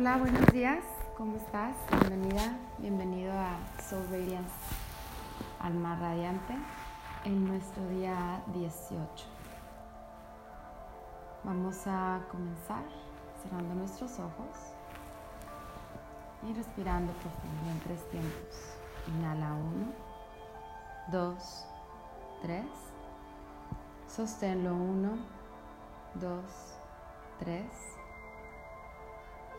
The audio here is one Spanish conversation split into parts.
Hola, buenos días. ¿Cómo estás? Bienvenida, bienvenido a Soul Radiance, Alma Radiante, en nuestro día 18. Vamos a comenzar cerrando nuestros ojos y respirando profundo en tres tiempos. Inhala 1, 2, 3. Sosténlo 1, 2, 3.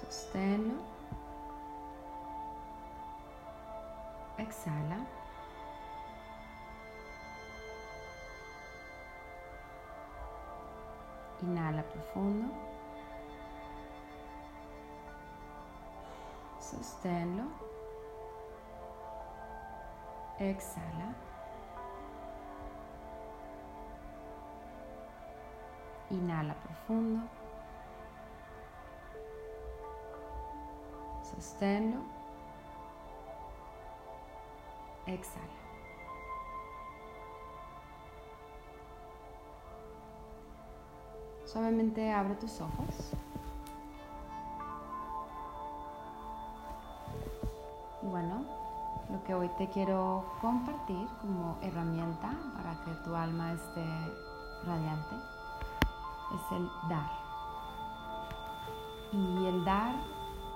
Sosténlo. Exhala. Inhala profundo. Sosténlo. Exhala. Inhala profundo. Sosténlo. Exhala. Suavemente abre tus ojos. Y bueno, lo que hoy te quiero compartir como herramienta para que tu alma esté radiante es el dar. Y el dar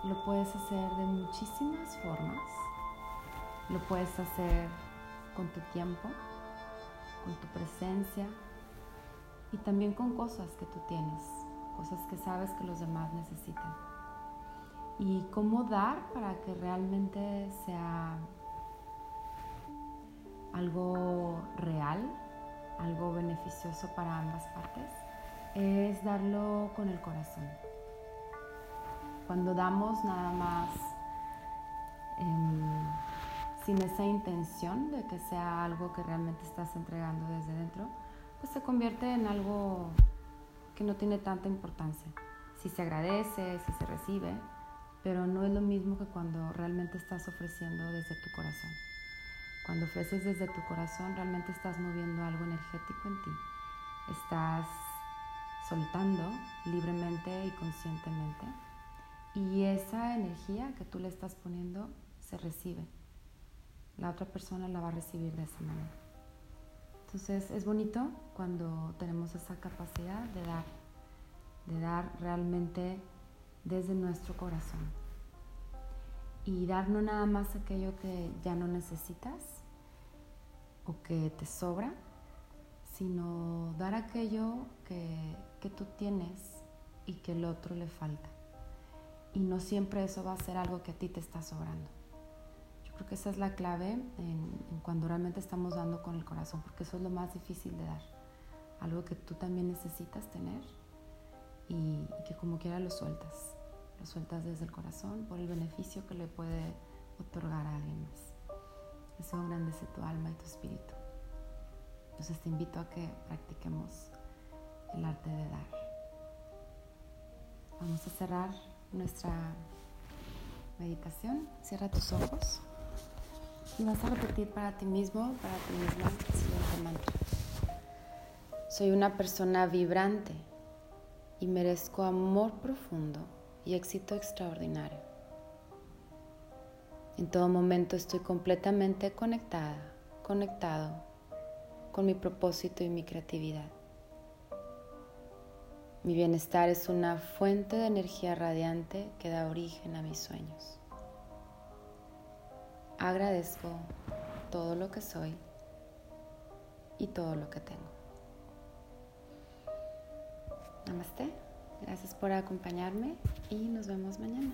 lo puedes hacer de muchísimas formas. Lo puedes hacer con tu tiempo, con tu presencia y también con cosas que tú tienes, cosas que sabes que los demás necesitan. Y cómo dar para que realmente sea algo real, algo beneficioso para ambas partes, es darlo con el corazón. Cuando damos nada más eh, sin esa intención de que sea algo que realmente estás entregando desde dentro, pues se convierte en algo que no tiene tanta importancia. Si se agradece, si se recibe, pero no es lo mismo que cuando realmente estás ofreciendo desde tu corazón. Cuando ofreces desde tu corazón, realmente estás moviendo algo energético en ti. Estás soltando libremente y conscientemente y esa energía que tú le estás poniendo se recibe. La otra persona la va a recibir de esa manera. Entonces es bonito cuando tenemos esa capacidad de dar, de dar realmente desde nuestro corazón. Y dar no nada más aquello que ya no necesitas o que te sobra, sino dar aquello que, que tú tienes y que el otro le falta y no siempre eso va a ser algo que a ti te está sobrando. Yo creo que esa es la clave en, cuando realmente estamos dando con el corazón, porque eso es lo más difícil de dar. Algo que tú también necesitas tener y, y que como quiera lo sueltas. Lo sueltas desde el corazón por el beneficio que le puede otorgar a alguien más. Eso engrandece tu alma y tu espíritu. Entonces te invito a que practiquemos el arte de dar. Vamos a cerrar nuestra meditación. Cierra tus ojos y vas a repetir para ti mismo, para ti misma, el siguiente mantra. Soy una persona vibrante y merezco amor profundo y éxito extraordinario. En todo momento estoy completamente conectada, conectado con mi propósito y mi creatividad. Mi bienestar es una fuente de energía radiante que da origen a mis sueños. Agradezco todo lo que soy y todo lo que tengo. Namaste. Gracias por acompañarme y nos vemos mañana.